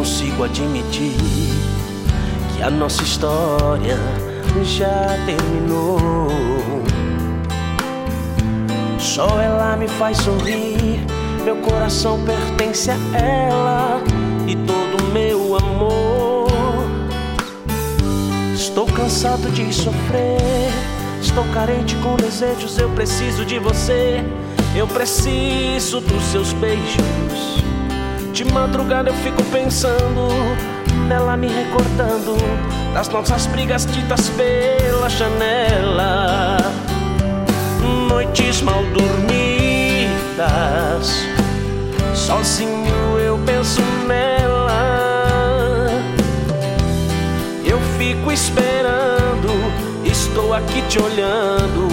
admitir que a nossa história já terminou. Só ela me faz sorrir, meu coração pertence a ela e todo meu amor. Estou cansado de sofrer, estou carente com desejos, eu preciso de você, eu preciso dos seus beijos. De madrugada eu fico pensando nela, me recordando das nossas brigas ditas pela janela. Noites mal dormidas, sozinho eu penso nela. Eu fico esperando, estou aqui te olhando,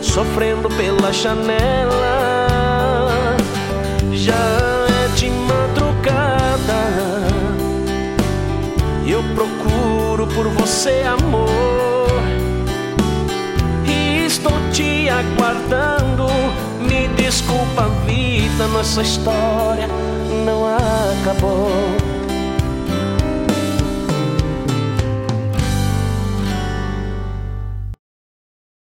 sofrendo pela janela. Procuro por você, amor. E estou te aguardando. Me desculpa, vida, nossa história não acabou.